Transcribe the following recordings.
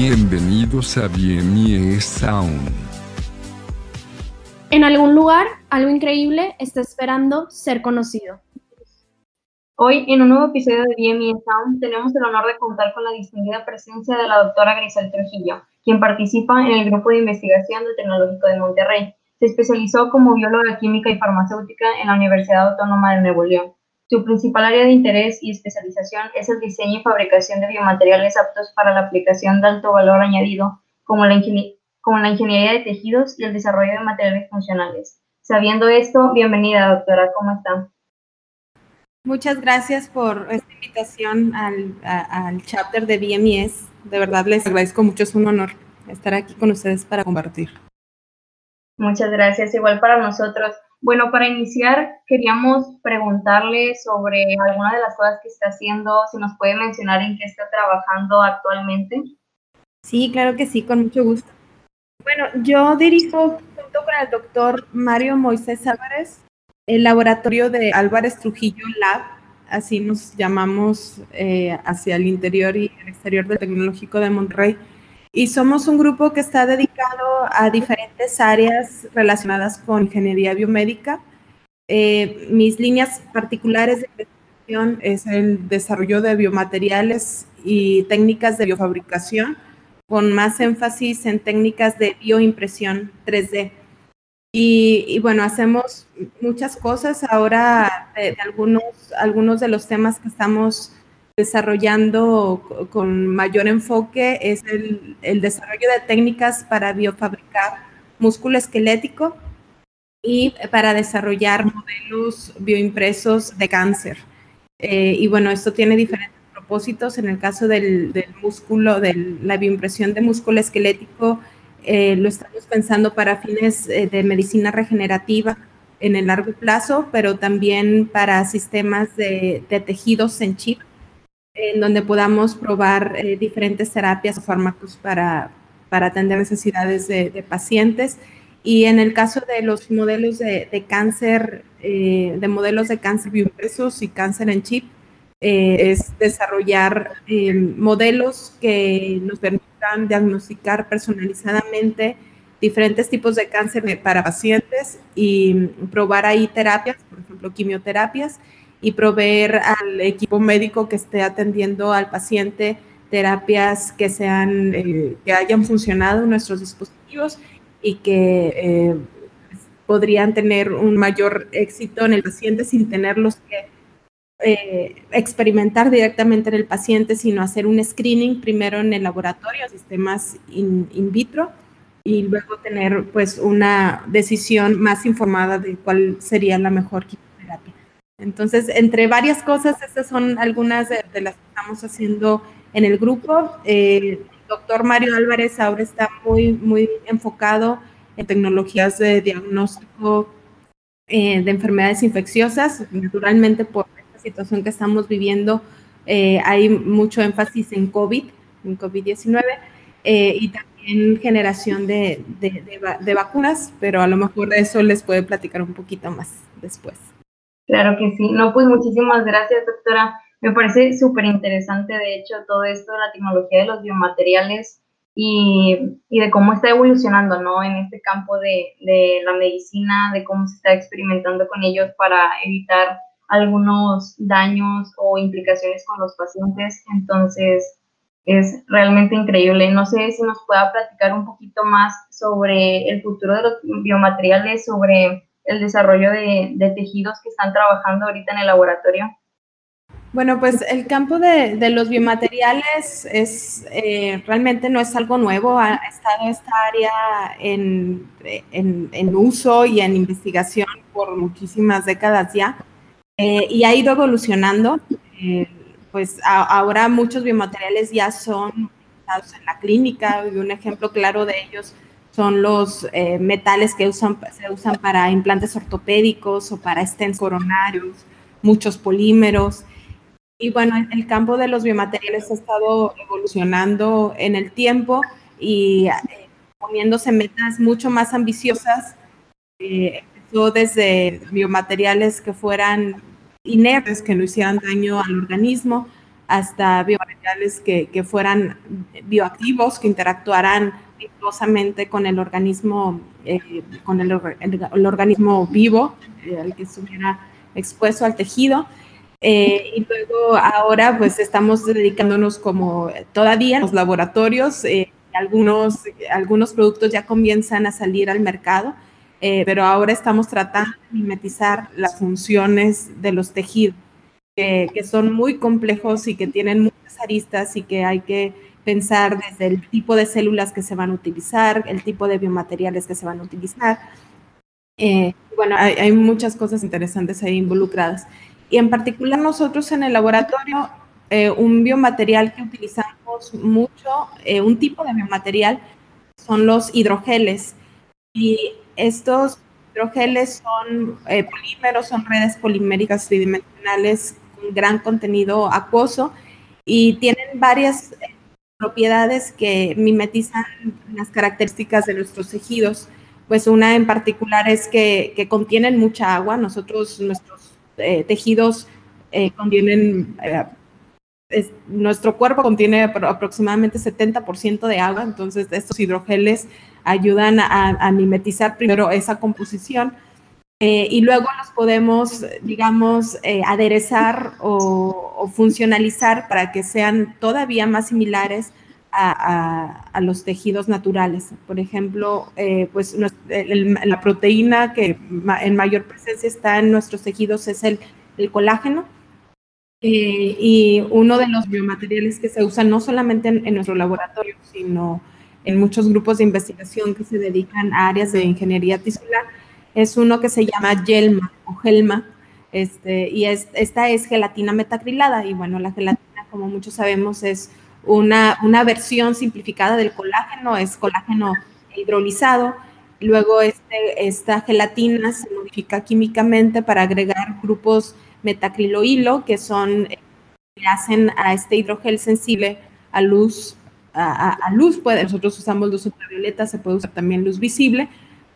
Bienvenidos a BME Sound. En algún lugar, algo increíble está esperando ser conocido. Hoy, en un nuevo episodio de BME Sound, tenemos el honor de contar con la distinguida presencia de la doctora Grisel Trujillo, quien participa en el Grupo de Investigación del Tecnológico de Monterrey. Se especializó como bióloga química y farmacéutica en la Universidad Autónoma de Nuevo León. Su principal área de interés y especialización es el diseño y fabricación de biomateriales aptos para la aplicación de alto valor añadido, como la, como la ingeniería de tejidos y el desarrollo de materiales funcionales. Sabiendo esto, bienvenida, doctora, ¿cómo está? Muchas gracias por esta invitación al, al chapter de BMS. De verdad les agradezco mucho, es un honor estar aquí con ustedes para compartir. Muchas gracias, igual para nosotros. Bueno, para iniciar, queríamos preguntarle sobre alguna de las cosas que está haciendo, si nos puede mencionar en qué está trabajando actualmente. Sí, claro que sí, con mucho gusto. Bueno, yo dirijo junto con el doctor Mario Moisés Álvarez el laboratorio de Álvarez Trujillo Lab, así nos llamamos eh, hacia el interior y el exterior del Tecnológico de Monterrey. Y somos un grupo que está dedicado a diferentes áreas relacionadas con ingeniería biomédica. Eh, mis líneas particulares de investigación es el desarrollo de biomateriales y técnicas de biofabricación, con más énfasis en técnicas de bioimpresión 3D. Y, bueno, hacemos muchas cosas ahora de, algunos, algunos de los temas que estamos desarrollando con mayor enfoque es el, desarrollo de técnicas para biofabricar músculo esquelético y para desarrollar modelos bioimpresos de cáncer. Eh, y bueno, esto tiene diferentes propósitos. En el caso del, del músculo, de la bioimpresión de músculo esquelético, eh, lo estamos pensando para fines eh, de medicina regenerativa en el largo plazo, pero también para sistemas de, de tejidos en chip en donde podamos probar eh, diferentes terapias o fármacos para, para atender necesidades de, pacientes. Y en el caso de los modelos de, cáncer, eh, de modelos de cáncer bioimpresos y cáncer en chip, eh, es desarrollar modelos que nos permitan diagnosticar personalizadamente diferentes tipos de cáncer para pacientes y probar ahí terapias, por ejemplo, quimioterapias, y proveer al equipo médico que esté atendiendo al paciente terapias que sean eh, que hayan funcionado en nuestros dispositivos y que eh, podrían tener un mayor éxito en el paciente sin tenerlos que eh, experimentar directamente en el paciente, sino hacer un screening primero en el laboratorio, sistemas in, in vitro, y luego tener pues una decisión más informada de cuál sería la mejor entonces, entre varias cosas, estas son algunas de, las que estamos haciendo en el grupo. Eh, el doctor Mario Álvarez ahora está muy, muy enfocado en tecnologías de diagnóstico eh, de enfermedades infecciosas. Naturalmente, por esta situación que estamos viviendo, eh, hay mucho énfasis en COVID, en COVID-19, y también generación de, de vacunas, pero a lo mejor de eso les puede platicar un poquito más después. Claro que sí. No, pues muchísimas gracias, doctora. Me parece súper interesante, de hecho, todo esto de la tecnología de los biomateriales y, y, de cómo está evolucionando, ¿no? En este campo de, de, la medicina, de cómo se está experimentando con ellos para evitar algunos daños o implicaciones con los pacientes. Entonces, es realmente increíble. No sé si nos pueda platicar un poquito más sobre el futuro de los biomateriales, sobre el desarrollo de, tejidos que están trabajando ahorita en el laboratorio? Bueno, pues el campo de, los biomateriales es eh, realmente no es algo nuevo, ha estado esta área en, uso y en investigación por muchísimas décadas ya eh, y ha ido evolucionando. Eh, pues ahora muchos biomateriales ya son utilizados en la clínica y un ejemplo claro de ellos son los eh, metales que se usan para implantes ortopédicos o para stents coronarios, muchos polímeros. Y bueno, el campo de los biomateriales ha estado evolucionando en el tiempo y eh, poniéndose metas mucho más ambiciosas. Eh, empezó desde biomateriales que fueran inertes, que no hicieran daño al organismo, hasta biomateriales que, que fueran bioactivos, que interactuaran virtuosamente con el organismo, eh, con el, organismo vivo, eh, al que estuviera expuesto al tejido. Eh, y luego ahora pues estamos dedicándonos como todavía en los laboratorios, algunos, algunos productos ya comienzan a salir al mercado, pero ahora estamos tratando de mimetizar las funciones de los tejidos, que son muy complejos y que tienen muchas aristas y que hay que pensar desde el tipo de células que se van a utilizar, el tipo de biomateriales que se van a utilizar. Eh, bueno, hay, muchas cosas interesantes ahí involucradas. Y en particular nosotros en el laboratorio, eh, un biomaterial que utilizamos mucho, eh, un tipo de biomaterial, son los hidrogeles. Y estos hidrogeles son polímeros, son redes poliméricas tridimensionales con gran contenido acuoso y tienen varias propiedades que mimetizan las características de nuestros tejidos. Pues una en particular es que, contienen mucha agua. Nosotros, nuestros eh, tejidos eh, contienen, eh, nuestro cuerpo contiene aproximadamente 70% de agua, entonces estos hidrogeles ayudan a, mimetizar primero esa composición y luego los podemos, digamos, aderezar o, o funcionalizar para que sean todavía más similares a, los tejidos naturales. Por ejemplo, eh, pues la proteína que en mayor presencia está en nuestros tejidos es el, colágeno. Eh, y uno de los biomateriales que se usan no solamente en, nuestro laboratorio, sino en muchos grupos de investigación que se dedican a áreas de ingeniería tisular, es uno que se llama GELMA o GELMA, este, y es, esta es gelatina metacrilada, y bueno, la gelatina, como muchos sabemos, es una, una versión simplificada del colágeno, es colágeno hidrolizado, luego este, esta gelatina se modifica químicamente para agregar grupos metacrilohilo, que son, que hacen a este hidrogel sensible a luz, a, luz, puede, nosotros usamos luz ultravioleta, se puede usar también luz visible,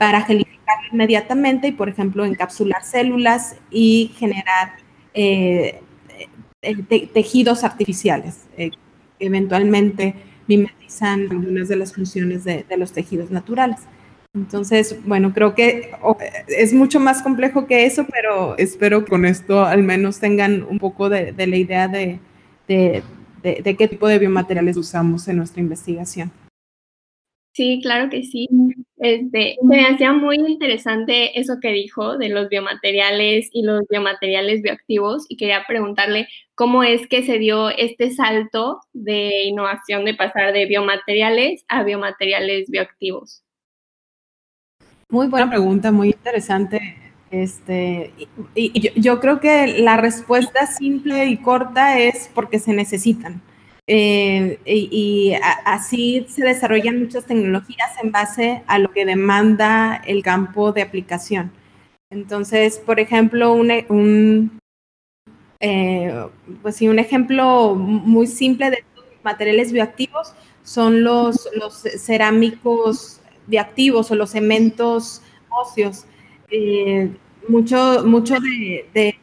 para gelificarlo inmediatamente y, por ejemplo, encapsular células y generar eh, eh, tejidos artificiales eh, que eventualmente mimetizan algunas de las funciones de, los tejidos naturales. Entonces, bueno, creo que es mucho más complejo que eso, pero espero que con esto al menos tengan un poco de, la idea de, de qué tipo de biomateriales usamos en nuestra investigación. Sí, claro que sí. Este, me hacía muy interesante eso que dijo de los biomateriales y los biomateriales bioactivos y quería preguntarle cómo es que se dio este salto de innovación de pasar de biomateriales a biomateriales bioactivos. Muy buena pregunta, muy interesante. Este, y, yo creo que la respuesta simple y corta es porque se necesitan. Eh, y, así se desarrollan muchas tecnologías en base a lo que demanda el campo de aplicación. Entonces, por ejemplo, un, eh, pues sí, un ejemplo muy simple de materiales bioactivos son los, los cerámicos bioactivos o los cementos óseos. Eh, mucho mucho de, de,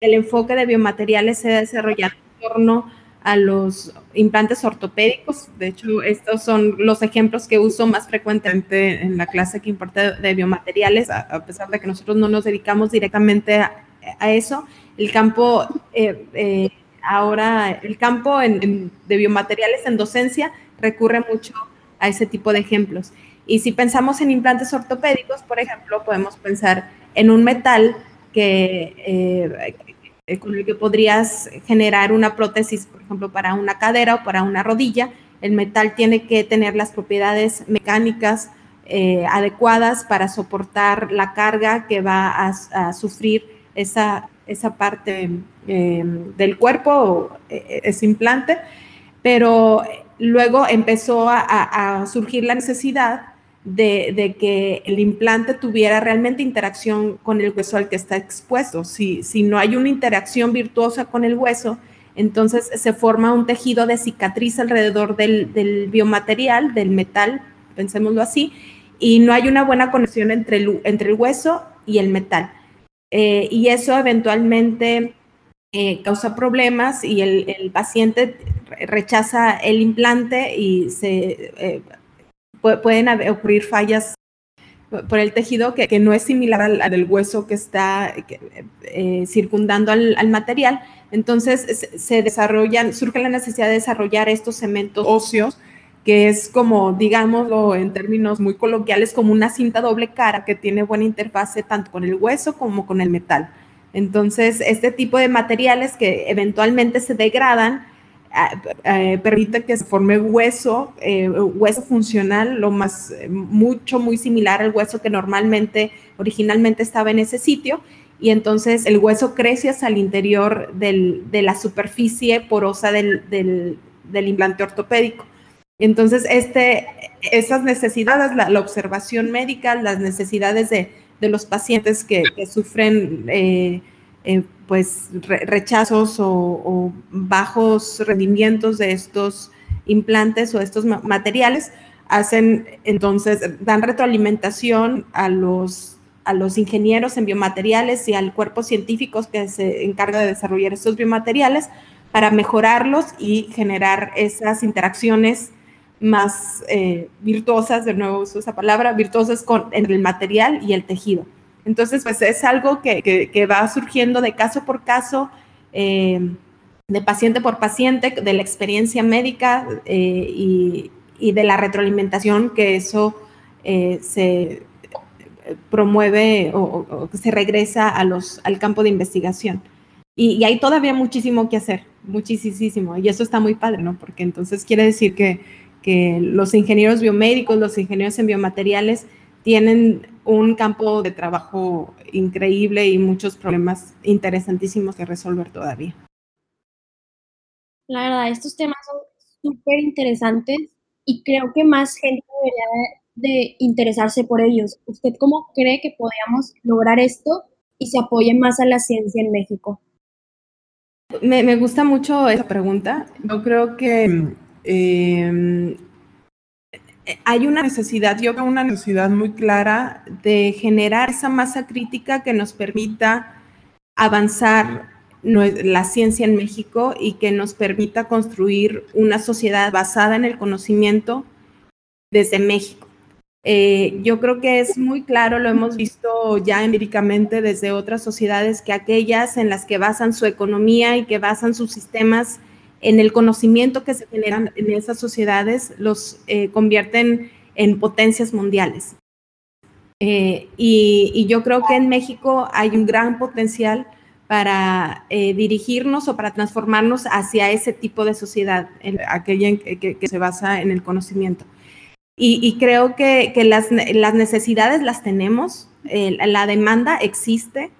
el enfoque de biomateriales se ha desarrollado en torno a los implantes ortopédicos. De hecho, estos son los ejemplos que uso más frecuentemente en la clase que importa de biomateriales, a, pesar de que nosotros no nos dedicamos directamente a, eso. El campo, eh, eh, ahora, el campo de biomateriales en docencia recurre mucho a ese tipo de ejemplos. Y si pensamos en implantes ortopédicos, por ejemplo, podemos pensar en un metal que, eh, eh, con el que podrías generar una prótesis, por ejemplo, para una cadera o para una rodilla. El metal tiene que tener las propiedades mecánicas eh, adecuadas para soportar la carga que va a, sufrir esa, esa parte eh, del cuerpo, ese implante, pero luego empezó a surgir la necesidad de, que el implante tuviera realmente interacción con el hueso al que está expuesto. Si, si no hay una interacción virtuosa con el hueso, entonces se forma un tejido de cicatriz alrededor del, biomaterial, del metal, pensémoslo así, y no hay una buena conexión entre el, entre el hueso y el metal. Eh, y eso eventualmente eh, causa problemas y el, paciente rechaza el implante y se eh, pueden ocurrir fallas por el tejido que, no es similar al, del hueso que está eh, circundando al, material. Entonces se desarrollan, surge la necesidad de desarrollar estos cementos óseos, que es como, digámoslo en términos muy coloquiales, como una cinta doble cara que tiene buena interfase tanto con el hueso como con el metal. Entonces, este tipo de materiales que eventualmente se degradan eh, permite que se forme hueso, eh, hueso funcional, lo más, eh, mucho, muy similar al hueso que normalmente, originalmente estaba en ese sitio, y entonces el hueso crece hacia el interior de la superficie porosa del, implante ortopédico. Entonces, este, esas necesidades, la, observación médica, las necesidades de, los pacientes que, sufren pues rechazos o, bajos rendimientos de estos implantes o estos materiales, hacen entonces, dan retroalimentación a los, a los ingenieros en biomateriales y al cuerpo científico que se encarga de desarrollar estos biomateriales para mejorarlos y generar esas interacciones más eh, virtuosas, de nuevo uso esa palabra, virtuosas con el material y el tejido. Entonces, pues es algo que, va surgiendo de caso por caso, eh, de paciente por paciente, de la experiencia médica eh, y, de la retroalimentación que eso eh, se promueve o, se regresa al campo de investigación. Y, hay todavía muchísimo que hacer, muchísimo. Y eso está muy padre, ¿no? Porque entonces quiere decir que los ingenieros biomédicos, los ingenieros en biomateriales, tienen un campo de trabajo increíble y muchos problemas interesantísimos que resolver todavía. La verdad, estos temas son súper interesantes y creo que más gente debería de interesarse por ellos. ¿Usted cómo cree que podríamos lograr esto y se apoye más a la ciencia en México? Me, me gusta mucho esa pregunta. Yo creo que eh, hay una necesidad, yo veo una necesidad muy clara de generar esa masa crítica que nos permita avanzar la ciencia en México y que nos permita construir una sociedad basada en el conocimiento desde México. Eh, yo creo que es muy claro, lo hemos visto ya empíricamente desde otras sociedades, que aquellas en las que basan su economía y que basan sus sistemas en el conocimiento que se generan en esas sociedades, los eh, convierten en potencias mundiales. Eh, y, yo creo que en México hay un gran potencial para eh, dirigirnos o para transformarnos hacia ese tipo de sociedad, aquella que, se basa en el conocimiento. Y, creo que, las, necesidades las tenemos, la demanda existe,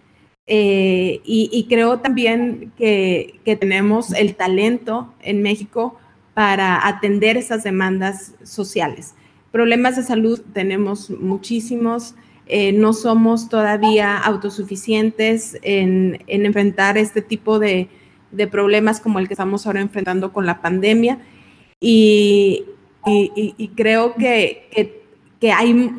eh, y, creo también que, tenemos el talento en México para atender esas demandas sociales. Problemas de salud tenemos muchísimos. Eh, no somos todavía autosuficientes en, enfrentar este tipo de, problemas como el que estamos ahora enfrentando con la pandemia. Y, creo que, hay,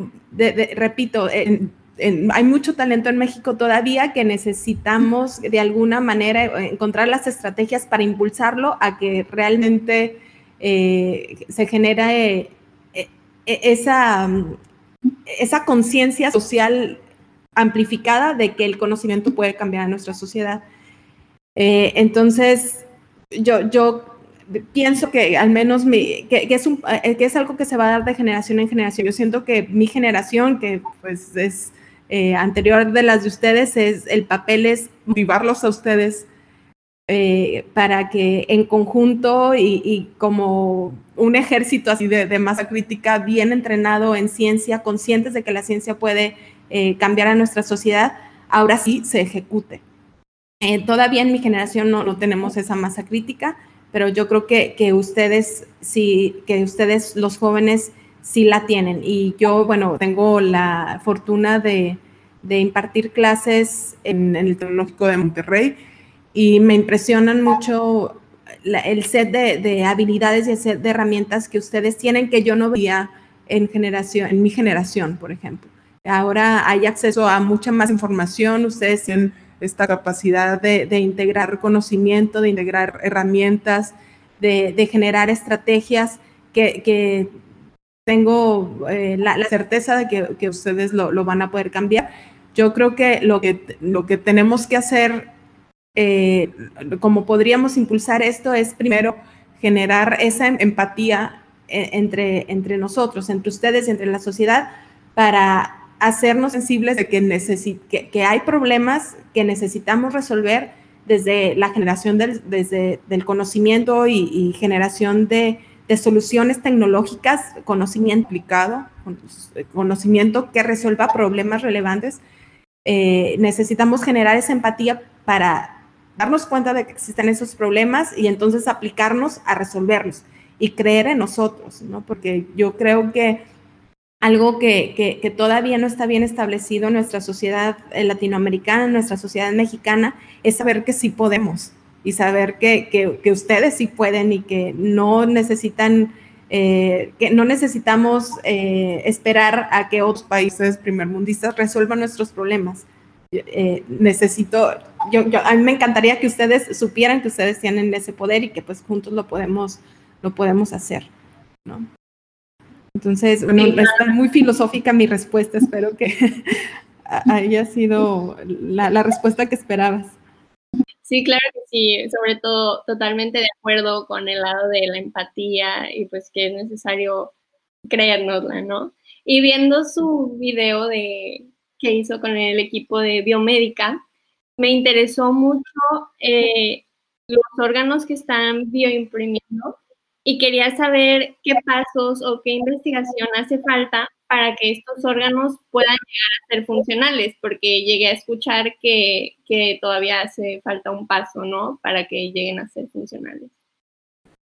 repito, en, hay mucho talento en México todavía que necesitamos de alguna manera encontrar las estrategias para impulsarlo a que realmente eh, se genere eh, e, esa, esa conciencia social amplificada de que el conocimiento puede cambiar a nuestra sociedad. Eh, entonces, yo, yo pienso que al menos que, es un, que es algo que se va a dar de generación en generación. Yo siento que mi generación, que pues es eh, anterior de las de ustedes es el papel es motivarlos a ustedes eh, para que en conjunto y, como un ejército así de, masa crítica bien entrenado en ciencia, conscientes de que la ciencia puede eh, cambiar a nuestra sociedad, ahora sí se ejecute. todavía en mi generación no, no, tenemos esa masa crítica, pero yo creo que, que ustedes, sí, que ustedes los jóvenes sí la tienen. Y yo, bueno, tengo la fortuna de, impartir clases en, el Tecnológico de Monterrey y me impresionan mucho el set de, habilidades y el set de herramientas que ustedes tienen que yo no veía en, generación, en mi generación, por ejemplo. Ahora hay acceso a mucha más información, ustedes tienen esta capacidad de, integrar conocimiento, de integrar herramientas, de, generar estrategias que, tengo eh, la, certeza de que, ustedes lo, van a poder cambiar. Yo creo que lo que, lo que tenemos que hacer, eh, como podríamos impulsar esto, es primero generar esa empatía eh, entre, entre nosotros, entre ustedes, entre la sociedad, para hacernos sensibles de que, que, hay problemas que necesitamos resolver desde la generación del, desde, del conocimiento y, generación de, soluciones tecnológicas, conocimiento aplicado, conocimiento que resuelva problemas relevantes. Eh, necesitamos generar esa empatía para darnos cuenta de que existen esos problemas y entonces aplicarnos a resolverlos y creer en nosotros, ¿no? Porque yo creo que algo que, todavía no está bien establecido en nuestra sociedad eh, latinoamericana, en nuestra sociedad mexicana, es saber que sí podemos y saber que, ustedes sí pueden y que no necesitan, eh, que no necesitamos eh, esperar a que otros países primermundistas resuelvan nuestros problemas. necesito, yo, a mí me encantaría que ustedes supieran que ustedes tienen ese poder y que pues juntos lo podemos, lo podemos hacer, ¿no? Entonces, bueno, está muy filosófica mi respuesta, espero que haya sido la, respuesta que esperabas. Sí, claro que sí, sobre todo totalmente de acuerdo con el lado de la empatía y pues que es necesario creérnosla, ¿no? Y viendo su video de que hizo con el equipo de biomédica, me interesó mucho eh, los órganos que están bioimprimiendo y quería saber qué pasos o qué investigación hace falta para que estos órganos puedan llegar a ser funcionales, porque llegué a escuchar que, todavía hace falta un paso, ¿no? Para que lleguen a ser funcionales.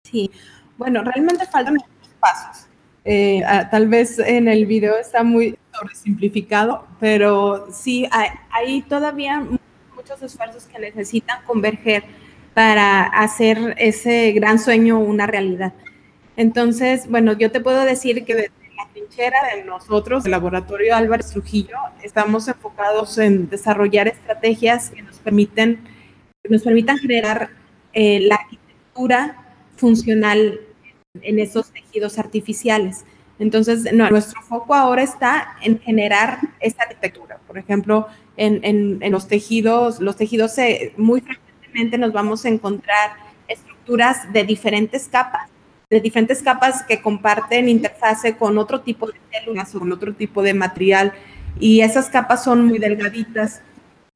Sí, bueno, realmente faltan muchos pasos. Eh, ah, tal vez en el video está muy sobresimplificado, pero sí, hay, hay todavía muchos esfuerzos que necesitan converger para hacer ese gran sueño una realidad. Entonces, bueno, yo te puedo decir que trinchera de nosotros, el laboratorio Álvarez Trujillo, estamos enfocados en desarrollar estrategias que nos permiten, nos permitan generar eh, la arquitectura funcional en esos tejidos artificiales. Entonces, nuestro foco ahora está en generar esa arquitectura. Por ejemplo, en, los tejidos, los tejidos se, muy nos vamos a encontrar estructuras de diferentes capas, de diferentes capas que comparten interfase con otro tipo de células o con otro tipo de material. Y esas capas son muy delgaditas,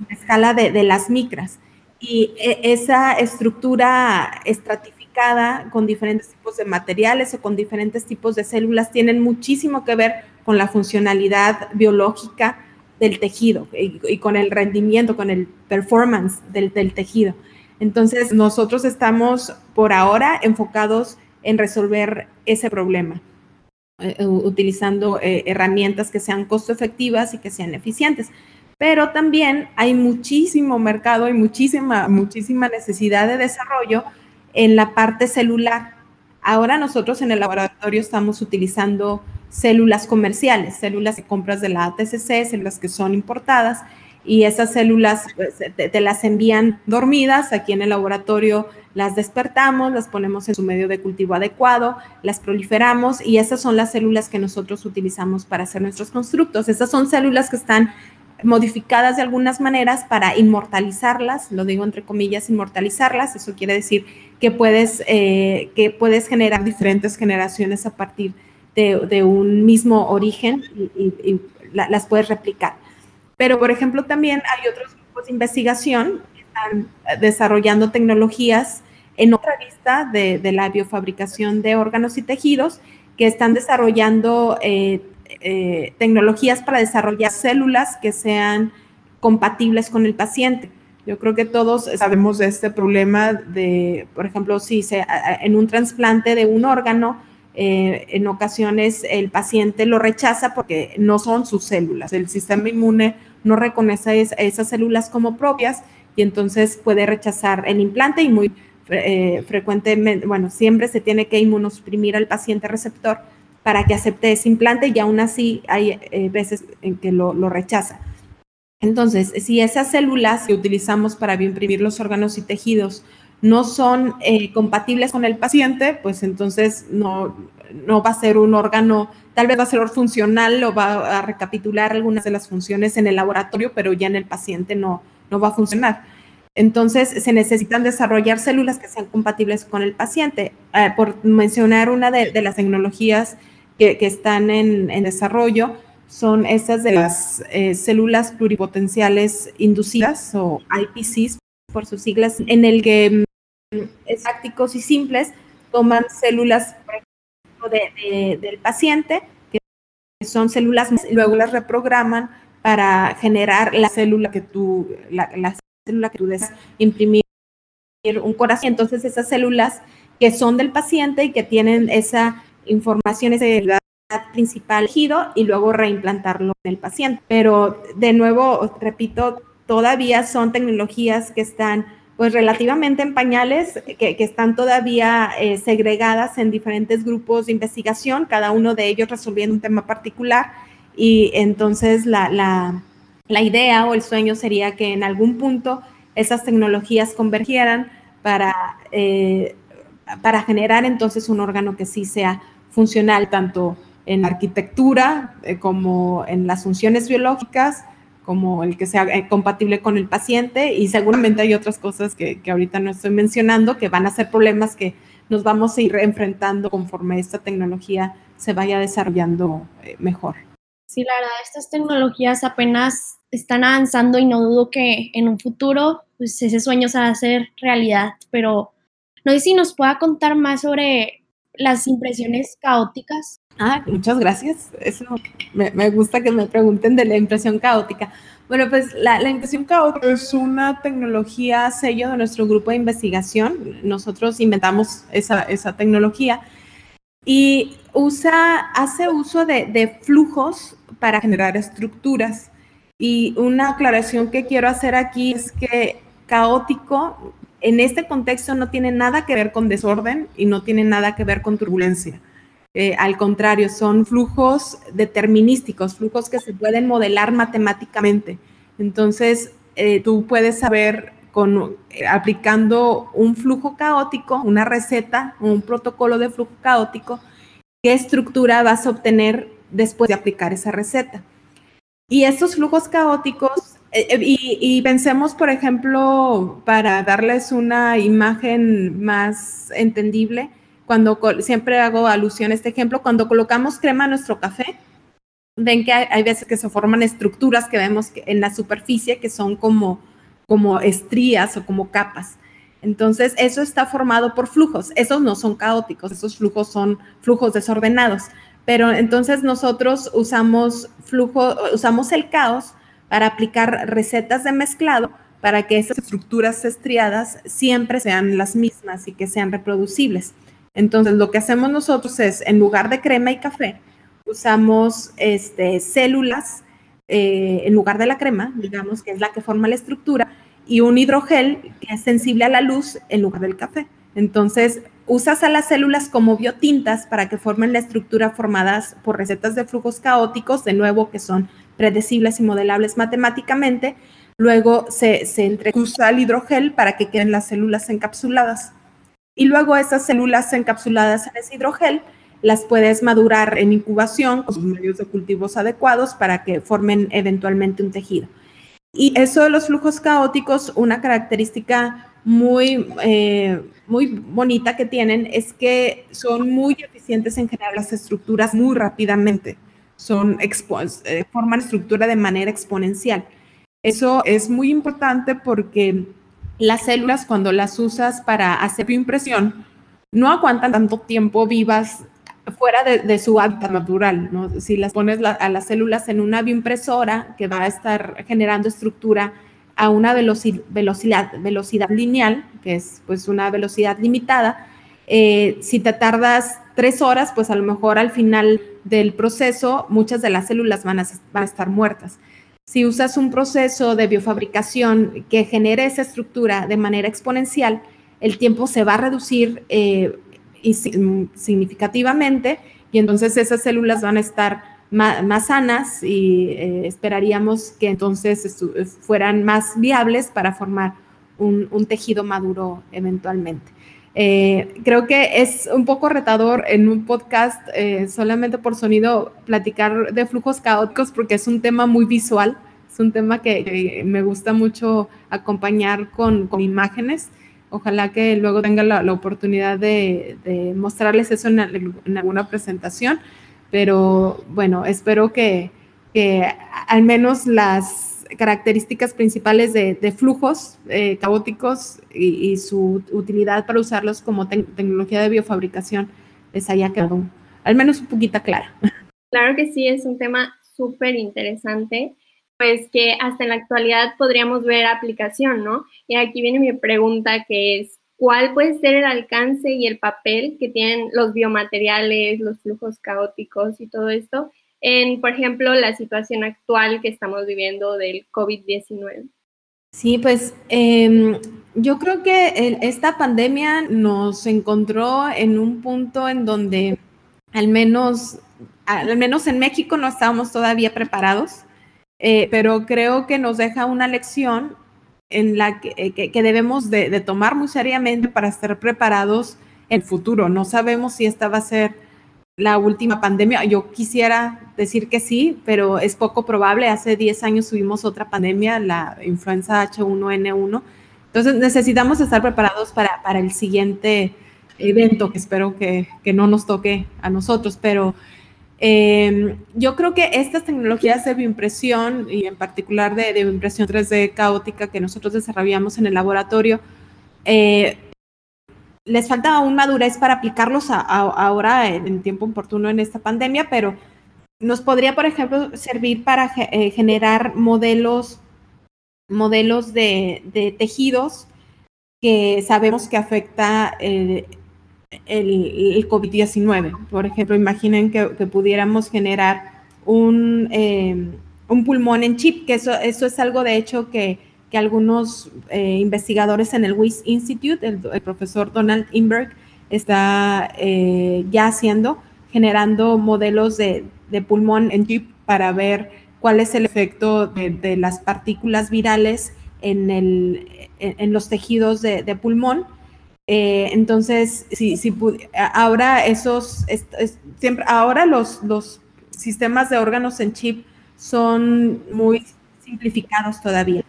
a escala de, de las micras. Y e, esa estructura estratificada con diferentes tipos de materiales o con diferentes tipos de células tienen muchísimo que ver con la funcionalidad biológica del tejido y, con el rendimiento, con el performance del, tejido. Entonces, nosotros estamos por ahora enfocados en resolver ese problema, eh, utilizando eh, herramientas que sean costo efectivas y que sean eficientes. Pero también hay muchísimo mercado y muchísima, muchísima necesidad de desarrollo en la parte celular. Ahora nosotros en el laboratorio estamos utilizando células comerciales, células que compras de la ATCC, células que son importadas, y esas células pues, te, las envían dormidas, aquí en el laboratorio las despertamos, las ponemos en su medio de cultivo adecuado, las proliferamos y esas son las células que nosotros utilizamos para hacer nuestros constructos. Esas son células que están modificadas de algunas maneras para inmortalizarlas, lo digo entre comillas, inmortalizarlas, eso quiere decir que puedes, eh, que puedes generar diferentes generaciones a partir de de, un mismo origen y, las puedes replicar. Pero, por ejemplo, también hay otros grupos de investigación que están desarrollando tecnologías en otra vista de, la biofabricación de órganos y tejidos, que están desarrollando eh, eh, tecnologías para desarrollar células que sean compatibles con el paciente. Yo creo que todos sabemos de este problema de, por ejemplo, si se, en un trasplante de un órgano eh, en ocasiones el paciente lo rechaza porque no son sus células. El sistema inmune no reconoce esas células como propias y entonces puede rechazar el implante y muy eh, frecuentemente, bueno, siempre se tiene que inmunosuprimir al paciente receptor para que acepte ese implante y aún así hay eh, veces en que lo, rechaza. Entonces, si esas células que utilizamos para bioimprimir los órganos y tejidos no son eh, compatibles con el paciente, pues entonces no, no va a ser un órgano, tal vez va a ser funcional o va a recapitular algunas de las funciones en el laboratorio, pero ya en el paciente no, no va a funcionar. Entonces, se necesitan desarrollar células que sean compatibles con el paciente. Eh, por mencionar una de, las tecnologías que, están en, desarrollo, son esas de las eh, células pluripotenciales inducidas o IPCs por sus siglas, en el que mm, prácticos y simples toman células del paciente, que son células, luego las reprograman para generar la célula que tú, la, célula que tú deseas imprimir un corazón. Entonces esas células que son del paciente y que tienen esa información, esa principal tejido y luego reimplantarlo en el paciente. Pero de nuevo, repito, todavía son tecnologías que están pues relativamente en pañales, que, están todavía eh, segregadas en diferentes grupos de investigación, cada uno de ellos resolviendo un tema particular. Y entonces la, la, idea o el sueño sería que en algún punto esas tecnologías convergieran para, eh, para generar entonces un órgano que sí sea funcional tanto en arquitectura eh, como en las funciones biológicas, como el que sea eh, compatible con el paciente y seguramente hay otras cosas que, que, ahorita no estoy mencionando que van a ser problemas que nos vamos a ir enfrentando conforme esta tecnología se vaya desarrollando eh, mejor. Sí, la verdad, estas tecnologías apenas están avanzando y no dudo que en un futuro pues ese sueño se va a hacer realidad, pero no sé si nos pueda contar más sobre las impresiones caóticas Ah, muchas gracias. Eso me, gusta que me pregunten de la impresión caótica. Bueno, pues la, impresión caótica es una tecnología sello de nuestro grupo de investigación. Nosotros inventamos esa, tecnología y usa, hace uso de, de flujos para generar estructuras. Y una aclaración que quiero hacer aquí es que caótico en este contexto no tiene nada que ver con desorden y no tiene nada que ver con turbulencia. Eh, al contrario, son flujos determinísticos, flujos que se pueden modelar matemáticamente. Entonces, eh, tú puedes saber con, eh, aplicando un flujo caótico, una receta, un protocolo de flujo caótico, qué estructura vas a obtener después de aplicar esa receta. Y estos flujos caóticos, y, y, pensemos, por ejemplo, para darles una imagen más entendible, cuando siempre hago alusión a este ejemplo, cuando colocamos crema a nuestro café, ven que hay, veces que se forman estructuras que vemos en la superficie que son como, como estrías o como capas. Entonces, eso está formado por flujos. Esos no son caóticos, esos flujos son flujos desordenados. Pero entonces nosotros usamos flujo, usamos el caos para aplicar recetas de mezclado para que esas estructuras estriadas siempre sean las mismas y que sean reproducibles. Entonces, lo que hacemos nosotros es, en lugar de crema y café, usamos este, células eh, en lugar de la crema, digamos, que es la que forma la estructura, y un hidrogel que es sensible a la luz en lugar del café. Entonces, usas a las células como biotintas para que formen la estructura formadas por recetas de flujos caóticos, de nuevo, que son predecibles y modelables matemáticamente. Luego se, se usa el hidrogel para que queden las células encapsuladas y luego esas células encapsuladas en ese hidrogel las puedes madurar en incubación con medios de cultivos adecuados para que formen eventualmente un tejido. Y eso de los flujos caóticos, una característica muy, eh, muy bonita que tienen es que son muy eficientes en generar las estructuras muy rápidamente. Son eh, forman estructura de manera exponencial. Eso es muy importante porque las células cuando las usas para hacer bioimpresión no aguantan tanto tiempo vivas fuera de, su hábitat natural. ¿no? Si las pones a las células en una bioimpresora que va a estar generando estructura a una velocidad, velocidad lineal, que es pues una velocidad limitada, eh, si te tardas tres horas, pues a lo mejor al final del proceso muchas de las células van a estar muertas. Si usas un proceso de biofabricación que genere esa estructura de manera exponencial, el tiempo se va a reducir eh, significativamente y entonces esas células van a estar más, sanas y eh, esperaríamos que entonces fueran más viables para formar un, tejido maduro eventualmente. Eh, creo que es un poco retador en un podcast eh, solamente por sonido platicar de flujos caóticos porque es un tema muy visual, es un tema que, me gusta mucho acompañar con, imágenes. Ojalá que luego tenga la, oportunidad de, mostrarles eso en, en alguna presentación pero bueno, espero que, al menos las características principales de, flujos eh, caóticos y, su utilidad para usarlos como tecnología de biofabricación les haya quedado al menos un poquito clara. Claro que sí, es un tema súper interesante, pues que hasta en la actualidad podríamos ver aplicación, ¿no? Y aquí viene mi pregunta que es, cuál puede ser el alcance y el papel que tienen los biomateriales, los flujos caóticos y todo esto en, por ejemplo, la situación actual que estamos viviendo del COVID-19. Sí, pues em, yo creo que esta pandemia nos encontró en un punto en donde al menos, al menos en México no estábamos todavía preparados, eh, pero creo que nos deja una lección en la eh, que, debemos de, tomar muy seriamente para estar preparados en el futuro. No sabemos si esta va a ser la última pandemia. Yo quisiera decir que sí, pero es poco probable. Hace 10 años tuvimos otra pandemia, la influenza H1N1. Entonces necesitamos estar preparados para, para el siguiente evento, que espero que, que no nos toque a nosotros, pero Em, yo creo que estas tecnologías de bioimpresión y en particular de, de bioimpresión 3D caótica que nosotros desarrollamos en el laboratorio, eh, les falta aún madurez para aplicarlos ahora en, tiempo oportuno en esta pandemia, pero nos podría, por ejemplo, servir para eh, generar modelos, modelos de, de, tejidos que sabemos que afecta eh, el, COVID-19. Por ejemplo, imaginen que, pudiéramos generar un, eh, un, pulmón en chip, que eso, eso es algo de hecho que, que algunos eh, investigadores en el WIS Institute, el, profesor Donald Inberg, está eh, ya haciendo, generando modelos de, de, pulmón en chip para ver cuál es el efecto de, las partículas virales en, el, en, los tejidos de pulmón eh, entonces, si, si ahora esos, siempre, ahora los, los sistemas de órganos en chip son muy simplificados todavía.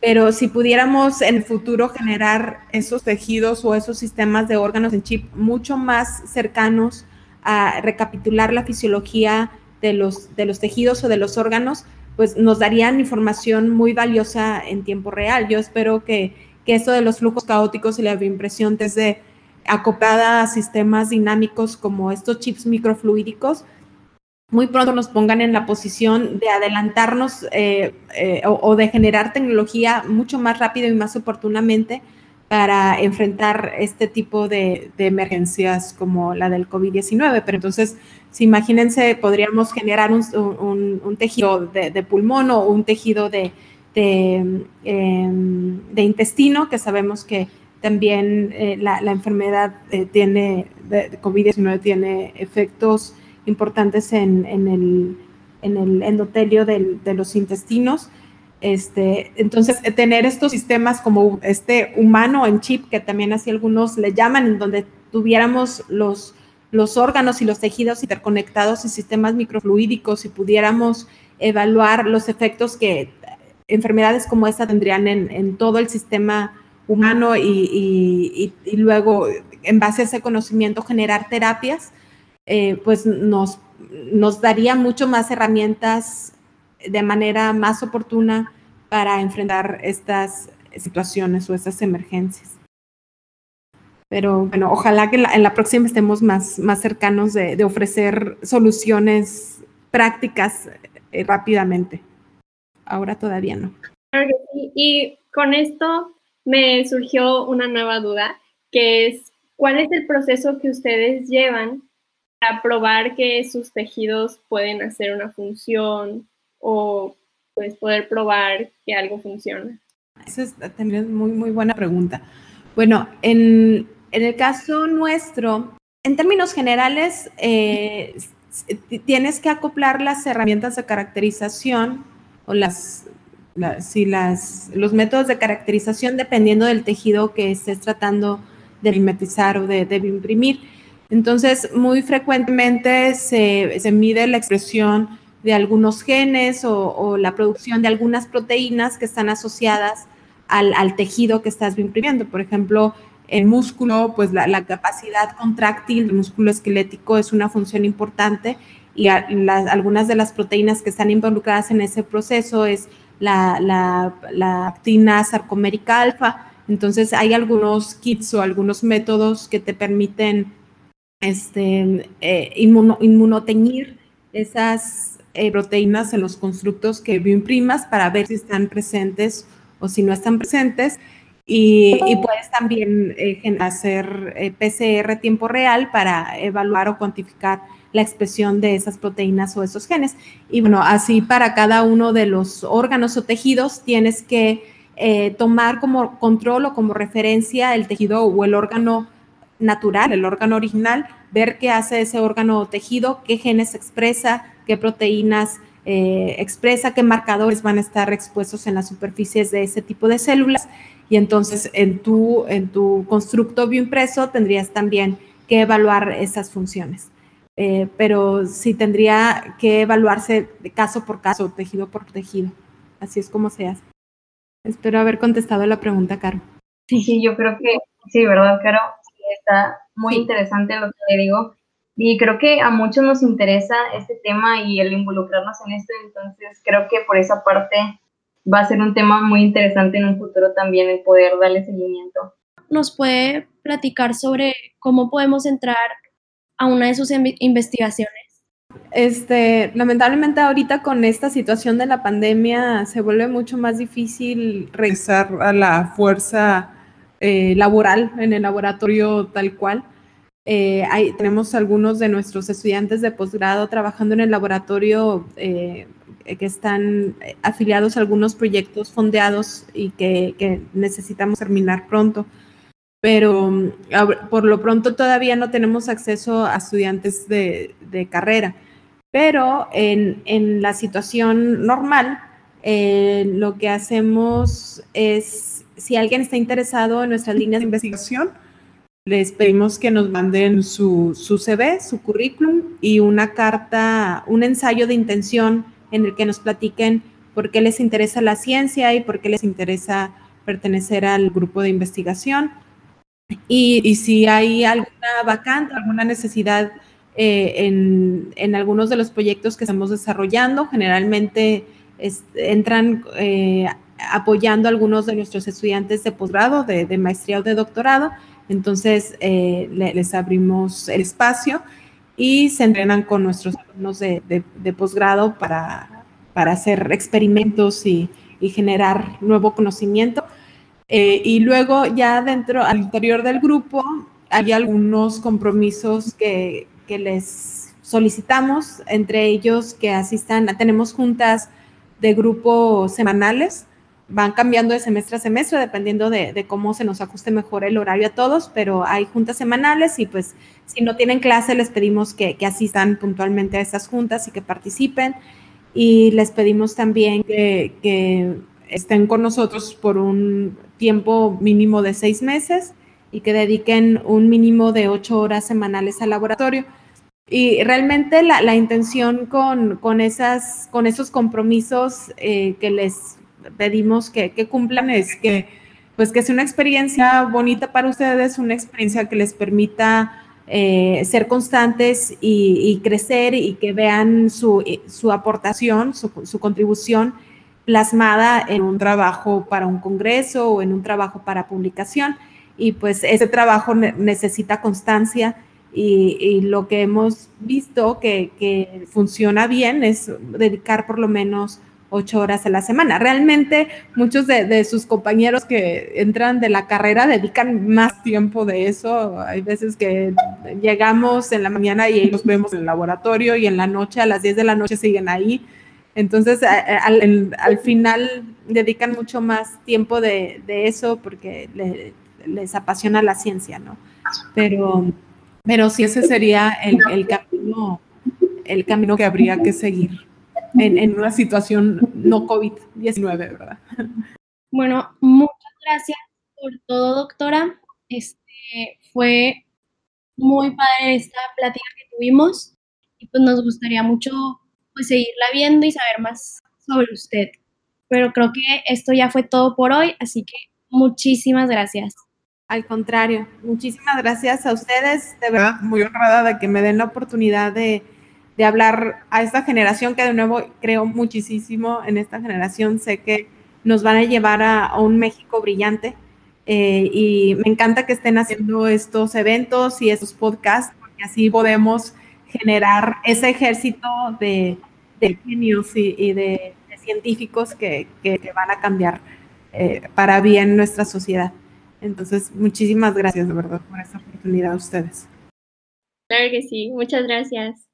Pero si pudiéramos en el futuro generar esos tejidos o esos sistemas de órganos en chip mucho más cercanos a recapitular la fisiología de los, de los tejidos o de los órganos, pues nos darían información muy valiosa en tiempo real. Yo espero que que esto de los flujos caóticos y la bioimpresión desde acoplada a sistemas dinámicos como estos chips microfluídicos, muy pronto nos pongan en la posición de adelantarnos eh, eh, o, de generar tecnología mucho más rápido y más oportunamente para enfrentar este tipo de, emergencias como la del COVID-19. Pero entonces, si imagínense, podríamos generar un, tejido de, pulmón o un tejido de, Em, de, intestino, que sabemos que también eh, la, enfermedad eh, tiene, de COVID-19 tiene efectos importantes en, el, en el, endotelio de los intestinos. Este, entonces, tener estos sistemas como este humano en chip, que también así algunos le llaman, en donde tuviéramos los, los órganos y los tejidos interconectados y sistemas microfluídicos y pudiéramos evaluar los efectos que enfermedades como esta tendrían en, todo el sistema humano y, luego, en base a ese conocimiento, generar terapias, eh, pues nos, nos daría mucho más herramientas de manera más oportuna para enfrentar estas situaciones o estas emergencias. Pero bueno, ojalá que en la próxima estemos más, más cercanos de, ofrecer soluciones prácticas eh, rápidamente ahora todavía no. Y con esto me surgió una nueva duda, que es, ¿cuál es el proceso que ustedes llevan para probar que sus tejidos pueden hacer una función o pues poder probar que algo funciona? Esa es también muy, muy buena pregunta. Bueno, en, el caso nuestro, en términos generales, eh, tienes que acoplar las herramientas de caracterización o las, si las, los métodos de caracterización dependiendo del tejido que estés tratando de mimetizar o de, imprimir. Entonces, muy frecuentemente se, se, mide la expresión de algunos genes o, la producción de algunas proteínas que están asociadas al, al tejido que estás imprimiendo. Por ejemplo, el músculo, pues la, capacidad contráctil del músculo esquelético es una función importante y algunas de las proteínas que están involucradas en ese proceso es la, actina sarcomérica alfa. Entonces hay algunos kits o algunos métodos que te permiten este, eh, inmunoteñir esas eh, proteínas en los constructos que bioimprimas para ver si están presentes o si no están presentes. Y, puedes también eh, hacer eh, PCR tiempo real para evaluar o cuantificar la expresión de esas proteínas o esos genes. Y bueno, así para cada uno de los órganos o tejidos tienes que eh, tomar como control o como referencia el tejido o el órgano natural, el órgano original, ver qué hace ese órgano o tejido, qué genes expresa, qué proteínas expresa, qué marcadores van a estar expuestos en las superficies de ese tipo de células y entonces en tu, en tu constructo bioimpreso tendrías también que evaluar esas funciones. Eh, pero sí tendría que evaluarse caso por caso, tejido por tejido. Así es como se hace. Espero haber contestado la pregunta, Caro. Sí, sí, yo creo que sí, ¿verdad, Caro? está muy interesante lo que le digo. Y creo que a muchos nos interesa este tema y el involucrarnos en esto, entonces creo que por esa parte va a ser un tema muy interesante en un futuro también el poder darle seguimiento. ¿Nos puede platicar sobre cómo podemos entrar a una de sus investigaciones? Este, lamentablemente ahorita con esta situación de la pandemia se vuelve mucho más difícil regresar a la fuerza eh, laboral en el laboratorio tal cual. Eh, tenemos algunos de nuestros estudiantes de posgrado trabajando en el laboratorio eh, que están afiliados a algunos proyectos fondeados y que, necesitamos terminar pronto. Pero mm, por lo pronto todavía no tenemos acceso a estudiantes de, carrera. Pero en, la situación normal, eh, lo que hacemos es, si alguien está interesado en nuestras líneas de investigación, les pedimos que nos manden su, su CV, su currículum y una carta, un ensayo de intención en el que nos platiquen por qué les interesa la ciencia y por qué les interesa pertenecer al grupo de investigación. Y, si hay alguna vacante, alguna necesidad eh, en, algunos de los proyectos que estamos desarrollando, generalmente entran eh, apoyando a algunos de nuestros estudiantes de posgrado, de, maestría o de doctorado. Entonces, eh, les abrimos el espacio y se entrenan con nuestros alumnos de, posgrado para, para, hacer experimentos y, generar nuevo conocimiento. Eh, y luego ya dentro, al interior del grupo, hay algunos compromisos que, que les solicitamos, entre ellos que asistan, tenemos juntas de grupo semanales van cambiando de semestre a semestre dependiendo de, cómo se nos ajuste mejor el horario a todos, pero hay juntas semanales y pues si no tienen clase les pedimos que, asistan puntualmente a esas juntas y que participen. Y les pedimos también que, estén con nosotros por un tiempo mínimo de seis meses y que dediquen un mínimo de ocho horas semanales al laboratorio. Y realmente la, intención con, esas, con esos compromisos eh, que les pedimos que, cumplan es que, pues que sea una experiencia bonita para ustedes, una experiencia que les permita eh, ser constantes y, crecer y que vean su, aportación, su, su, contribución plasmada en un trabajo para un congreso o en un trabajo para publicación. Y pues ese trabajo necesita constancia y, lo que hemos visto que, funciona bien es dedicar por lo menos ocho horas a la semana. Realmente muchos de, sus compañeros que entran de la carrera dedican más tiempo de eso. Hay veces que llegamos en la mañana y los vemos en el laboratorio y en la noche, a las 10 de la noche siguen ahí. Entonces, al, final dedican mucho más tiempo de, eso porque les apasiona la ciencia, ¿no? Pero, pero sí, ese sería el, camino el camino que habría que seguir en, en una situación no COVID-19, ¿verdad? Bueno, muchas gracias por todo, doctora. Este, fue muy padre esta plática que tuvimos y pues nos gustaría mucho pues seguirla viendo y saber más sobre usted. Pero creo que esto ya fue todo por hoy, así que muchísimas gracias. Al contrario, muchísimas gracias a ustedes, de verdad, muy honrada de que me den la oportunidad de, de hablar a esta generación que de nuevo creo muchísimo en esta generación. Sé que nos van a llevar a, un México brillante eh, y me encanta que estén haciendo estos eventos y estos podcasts porque así podemos generar ese ejército de, genios y, de, científicos que, van a cambiar eh, para bien nuestra sociedad. Entonces, muchísimas gracias de verdad por esta oportunidad a ustedes. Claro que sí, muchas gracias.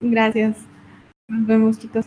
Gracias. Nos vemos, chicos.